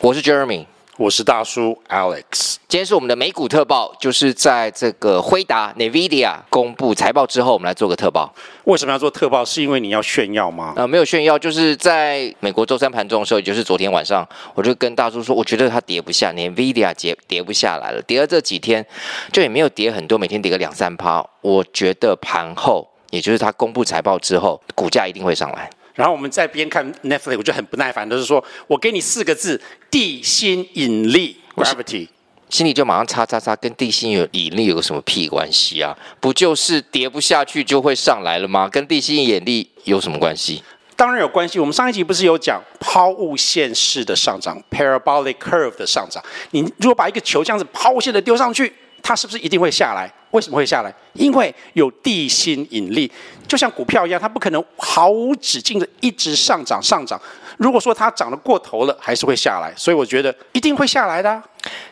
我是 Jeremy，我是大叔 Alex。今天是我们的美股特报，就是在这个辉达 NVIDIA 公布财报之后，我们来做个特报。为什么要做特报？是因为你要炫耀吗？呃，没有炫耀，就是在美国周三盘中的时候，也就是昨天晚上，我就跟大叔说，我觉得它跌不下，NVIDIA 跌跌不下来了。跌了这几天，就也没有跌很多，每天跌个两三趴。我觉得盘后，也就是它公布财报之后，股价一定会上来。然后我们在边看 Netflix，我就很不耐烦，就是说我给你四个字：地心引力 （gravity），心里就马上叉叉叉，跟地心有引力有什么屁关系啊？不就是跌不下去就会上来了吗？跟地心引力有什么关系？当然有关系。我们上一集不是有讲抛物线式的上涨 （parabolic curve） 的上涨？你如果把一个球这样子抛物线的丢上去，它是不是一定会下来？为什么会下来？因为有地心引力，就像股票一样，它不可能毫无止境的一直上涨上涨。如果说它涨得过头了，还是会下来。所以我觉得一定会下来的啊。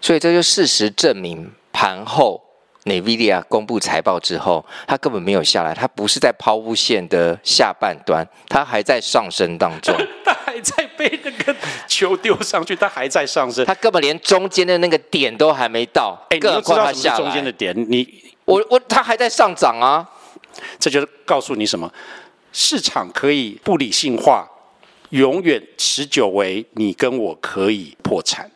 所以这就事实证明，盘后 NVIDIA 公布财报之后，它根本没有下来，它不是在抛物线的下半端，它还在上升当中。还在被那个球丢上去，它还在上升，它根本连中间的那个点都还没到。哎，你又知道什么中间的点？你我我它还在上涨啊！这就是告诉你什么？市场可以不理性化，永远持久为你跟我可以破产。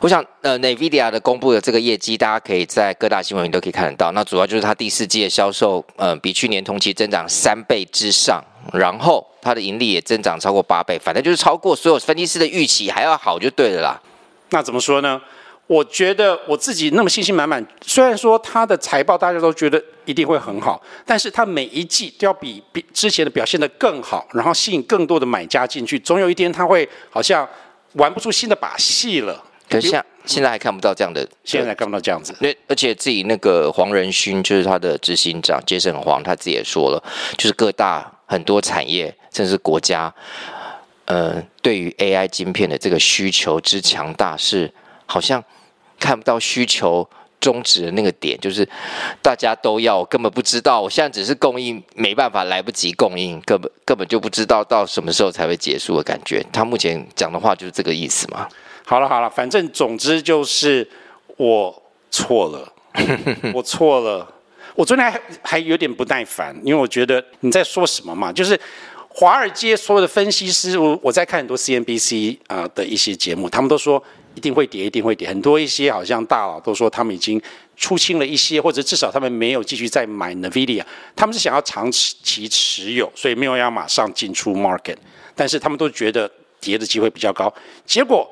我想，呃，NVIDIA 的公布的这个业绩，大家可以在各大新闻里都可以看得到。那主要就是它第四季的销售，呃，比去年同期增长三倍之上，然后它的盈利也增长超过八倍，反正就是超过所有分析师的预期，还要好就对了啦。那怎么说呢？我觉得我自己那么信心满满，虽然说它的财报大家都觉得一定会很好，但是它每一季都要比比之前的表现的更好，然后吸引更多的买家进去，总有一天它会好像玩不出新的把戏了。可是现现在还看不到这样的，现在看不到这样子。那而且自己那个黄仁勋就是他的执行长杰森黄，他自己也说了，就是各大很多产业甚至国家，呃，对于 AI 晶片的这个需求之强大，是好像看不到需求终止的那个点，就是大家都要，我根本不知道，我现在只是供应没办法，来不及供应，根本根本就不知道到什么时候才会结束的感觉。他目前讲的话就是这个意思嘛。好了好了，反正总之就是我错了，我错了。我昨天还还有点不耐烦，因为我觉得你在说什么嘛？就是华尔街所有的分析师，我我在看很多 CNBC 啊的一些节目，他们都说一定会跌，一定会跌。很多一些好像大佬都说他们已经出清了一些，或者至少他们没有继续再买 NVIDIA，他们是想要长期持有，所以没有要马上进出 market，但是他们都觉得跌的机会比较高，结果。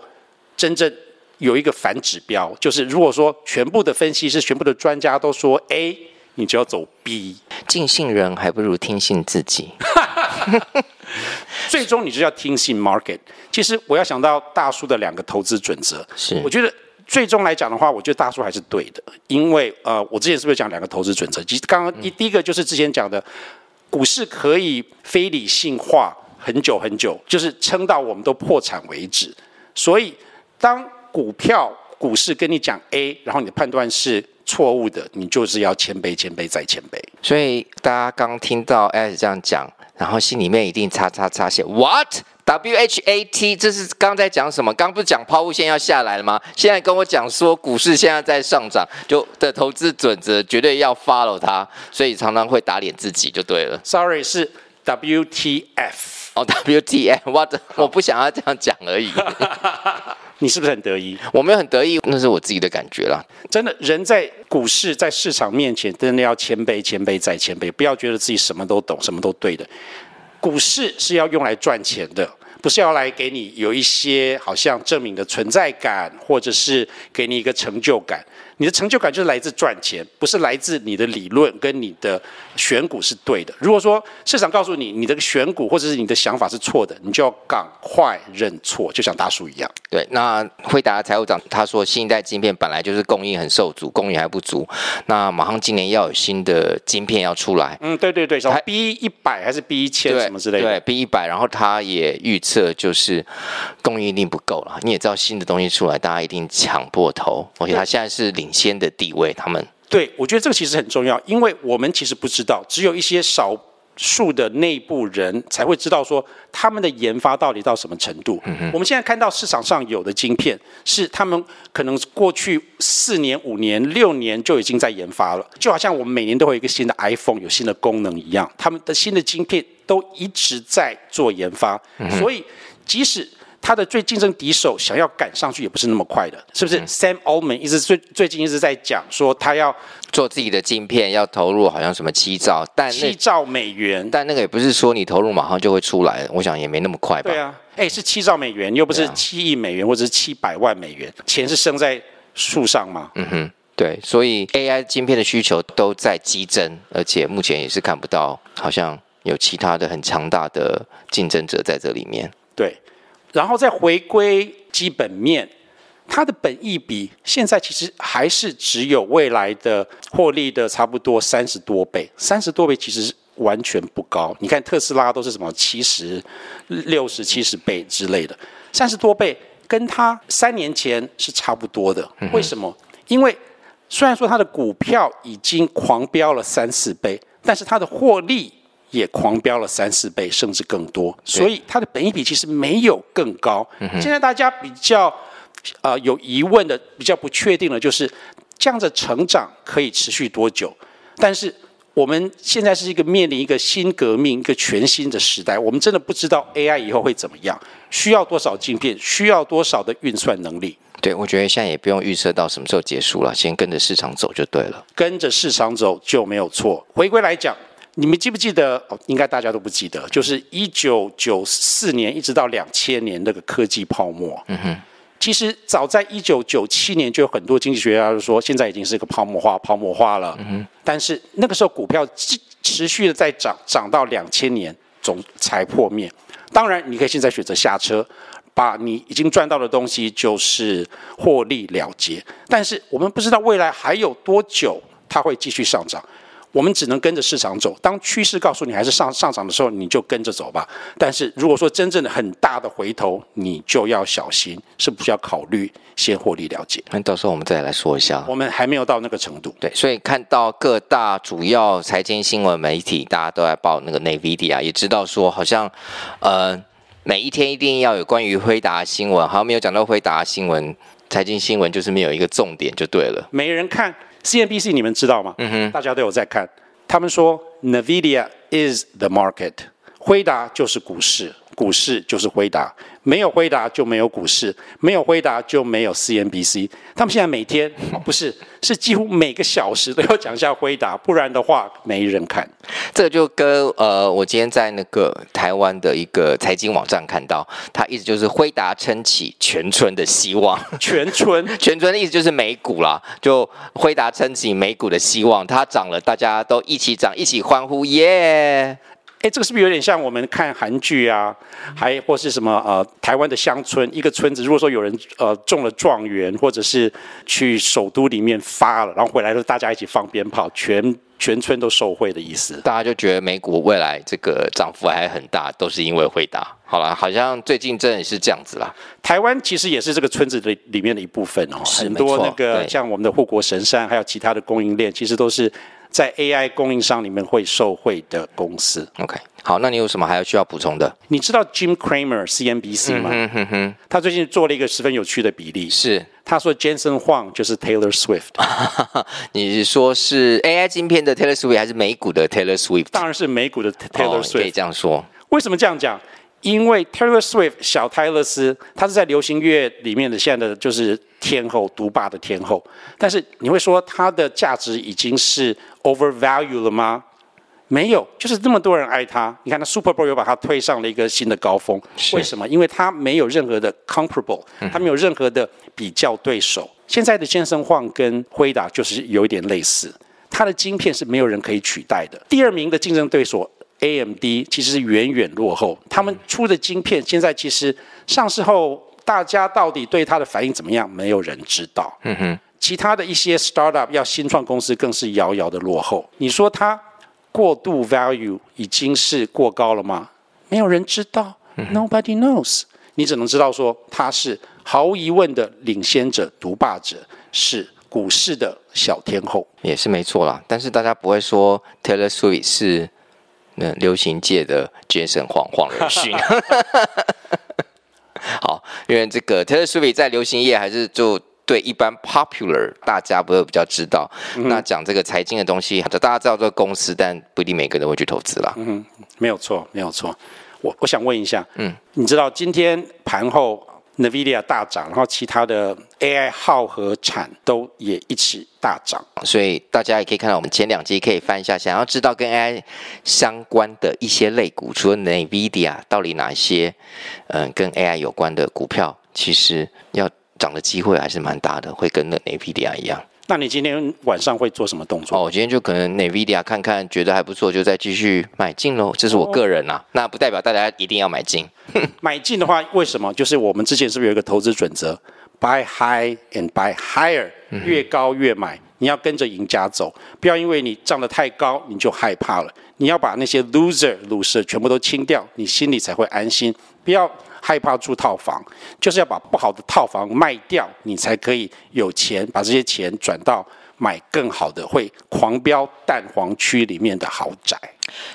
真正有一个反指标，就是如果说全部的分析师、全部的专家都说 A，你就要走 B。尽信人还不如听信自己。最终你就要听信 market。其实我要想到大叔的两个投资准则，是我觉得最终来讲的话，我觉得大叔还是对的，因为呃，我之前是不是讲两个投资准则？其实刚刚一第一个就是之前讲的，股市可以非理性化很久很久，就是撑到我们都破产为止，所以。当股票股市跟你讲 A，然后你的判断是错误的，你就是要谦卑、谦卑再谦卑。所以大家刚听到 S 这样讲，然后心里面一定叉叉叉写 What W H A T？这是刚在讲什么？刚不是讲抛物线要下来了吗？现在跟我讲说股市现在在上涨，就的投资准则绝对要 follow 它，所以常常会打脸自己就对了。Sorry，是 W T F 哦，W T F，我 我不想要这样讲而已。你是不是很得意？我没有很得意，那是我自己的感觉啦。真的，人在股市、在市场面前，真的要谦卑、谦卑再谦卑，不要觉得自己什么都懂、什么都对的。股市是要用来赚钱的，不是要来给你有一些好像证明的存在感，或者是给你一个成就感。你的成就感就是来自赚钱，不是来自你的理论跟你的选股是对的。如果说市场告诉你你的选股或者是你的想法是错的，你就要赶快认错，就像大叔一样。对，那辉达财务长他说，新一代晶片本来就是供应很受阻，供应还不足。那马上今年要有新的晶片要出来。嗯，对对对，什么 B 一百还是 B 一千什么之类的。对，B 一百，然后他也预测就是供应一定不够了。你也知道新的东西出来，大家一定抢破头。而且他现在是领先的地位，他们对，我觉得这个其实很重要，因为我们其实不知道，只有一些少数的内部人才会知道说他们的研发到底到什么程度。嗯、我们现在看到市场上有的晶片是他们可能过去四年、五年、六年就已经在研发了，就好像我们每年都会有一个新的 iPhone 有新的功能一样，他们的新的晶片都一直在做研发，嗯、所以即使。他的最竞争敌手想要赶上去也不是那么快的，是不是、嗯、？Sam Altman 一直最最近一直在讲说他要做自己的晶片，要投入好像什么七兆，但七兆美元，但那个也不是说你投入马上就会出来，我想也没那么快吧。对啊，哎，是七兆美元，又不是七亿美元或者是七百万美元，钱是生在树上吗？嗯哼，对，所以 AI 晶片的需求都在激增，而且目前也是看不到好像有其他的很强大的竞争者在这里面。对。然后再回归基本面，它的本益比现在其实还是只有未来的获利的差不多三十多倍，三十多倍其实完全不高。你看特斯拉都是什么七十、六十、七十倍之类的，三十多倍跟它三年前是差不多的。为什么？因为虽然说它的股票已经狂飙了三四倍，但是它的获利。也狂飙了三四倍，甚至更多，所以它的本益比其实没有更高。现在大家比较呃有疑问的、比较不确定的，就是这样的成长可以持续多久？但是我们现在是一个面临一个新革命、一个全新的时代，我们真的不知道 AI 以后会怎么样，需要多少晶片，需要多少的运算能力。对，我觉得现在也不用预测到什么时候结束了，先跟着市场走就对了。跟着市场走就没有错。回归来讲。你们记不记得？哦，应该大家都不记得，就是一九九四年一直到两千年那个科技泡沫。嗯哼。其实早在一九九七年就有很多经济学家就说，现在已经是个泡沫化，泡沫化了。嗯哼。但是那个时候股票持持续的在涨，涨到两千年总才破灭。当然，你可以现在选择下车，把你已经赚到的东西就是获利了结。但是我们不知道未来还有多久它会继续上涨。我们只能跟着市场走。当趋势告诉你还是上上涨的时候，你就跟着走吧。但是如果说真正的很大的回头，你就要小心，是不是要考虑先获利了结？那到时候我们再来说一下。我们还没有到那个程度。对，所以看到各大主要财经新闻媒体，大家都在报那个 NVIDIA，也知道说好像，呃，每一天一定要有关于辉达新闻，好像没有讲到辉达新闻，财经新闻就是没有一个重点就对了。没人看。CNBC 你们知道吗？嗯哼，大家都有在看。他们说，NVIDIA is the market，辉达就是股市，股市就是辉达。没有辉达就没有股市，没有辉达就没有 CNBC。他们现在每天不是，是几乎每个小时都要讲一下辉达，不然的话没人看。这个就跟呃，我今天在那个台湾的一个财经网站看到，他意思就是辉达撑起全村的希望。全村，全村的意思就是美股啦，就辉达撑起美股的希望，它涨了，大家都一起涨，一起欢呼，耶、yeah!！哎，这个是不是有点像我们看韩剧啊？还或是什么呃，台湾的乡村一个村子，如果说有人呃中了状元，或者是去首都里面发了，然后回来的时候大家一起放鞭炮，全全村都受惠的意思。大家就觉得美股未来这个涨幅还很大，都是因为惠达。好了，好像最近真的是这样子啦。台湾其实也是这个村子的里面的一部分哦，很多那个像我们的护国神山，还有其他的供应链，其实都是。在 AI 供应商里面会受惠的公司。OK，好，那你有什么还要需要补充的？你知道 Jim Cramer CNBC 吗？嗯哼哼，他最近做了一个十分有趣的比例，是他说 Jensen Huang 就是 Taylor Swift。你是说是 AI 晶片的 Taylor Swift 还是美股的 Taylor Swift？当然是美股的 Taylor Swift。哦，可以这样说。为什么这样讲？因为 Taylor Swift 小泰勒斯，他是在流行乐里面的现在的就是天后独霸的天后，但是你会说他的价值已经是 overvalue 了吗？没有，就是那么多人爱他。你看，他 Super Bowl 又把他推上了一个新的高峰。为什么？因为他没有任何的 comparable，他没有任何的比较对手。嗯、现在的健身晃跟辉达就是有一点类似，他的晶片是没有人可以取代的。第二名的竞争对手。AMD 其实是远远落后，他们出的晶片现在其实上市后，大家到底对它的反应怎么样，没有人知道。嗯哼，其他的一些 startup 要新创公司更是遥遥的落后。你说它过度 value 已经是过高了吗？没有人知道，Nobody knows。你只能知道说它是毫无疑问的领先者、独霸者，是股市的小天后，也是没错啦。但是大家不会说 Taylor Swift 是。那流行界的 Jason 黄黄仁勋。好，因为这个 Taylor Swift 在流行业还是就。对，一般 popular 大家不会比较知道。嗯、那讲这个财经的东西，大家知道这个公司，但不一定每个人都会去投资啦。嗯，没有错，没有错。我我想问一下，嗯，你知道今天盘后 NVIDIA 大涨，然后其他的 AI 耗和产都也一起大涨，所以大家也可以看到，我们前两集可以翻一下，想要知道跟 AI 相关的一些类股，除了 NVIDIA，到底哪些嗯跟 AI 有关的股票，其实要。涨的机会还是蛮大的，会跟那 NVIDIA 一样。那你今天晚上会做什么动作？哦，我今天就可能 NVIDIA 看看，觉得还不错，就再继续买进喽。这是我个人啊，哦、那不代表大家一定要买进。买进的话，为什么？就是我们之前是不是有一个投资准则？Buy high and buy higher，越高越买。嗯、你要跟着赢家走，不要因为你涨得太高你就害怕了。你要把那些 loser loser 全部都清掉，你心里才会安心。不要。害怕住套房，就是要把不好的套房卖掉，你才可以有钱把这些钱转到买更好的，会狂飙蛋黄区里面的豪宅。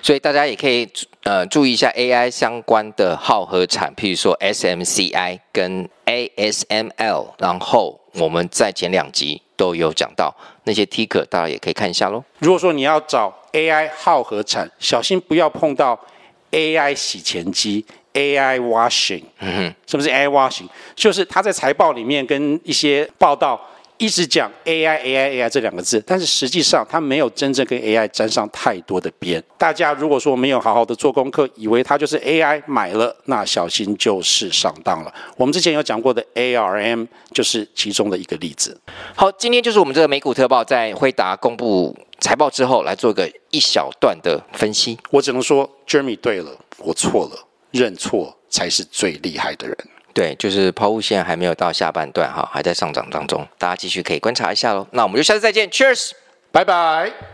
所以大家也可以呃注意一下 AI 相关的浩合产，譬如说 SMCI 跟 ASML，然后我们在前两集都有讲到那些 Ticker，大家也可以看一下喽。如果说你要找 AI 好合产，小心不要碰到 AI 洗钱机。AI washing，嗯哼，什么是 AI washing？就是他在财报里面跟一些报道一直讲 AI AI AI 这两个字，但是实际上它没有真正跟 AI 沾上太多的边。大家如果说没有好好的做功课，以为它就是 AI 买了，那小心就是上当了。我们之前有讲过的 ARM 就是其中的一个例子。好，今天就是我们这个美股特报在辉达公布财报之后来做个一小段的分析。我只能说，Jeremy 对了，我错了。认错才是最厉害的人。对，就是抛物线还没有到下半段哈，还在上涨当中，大家继续可以观察一下喽。那我们就下次再见，Cheers，拜拜。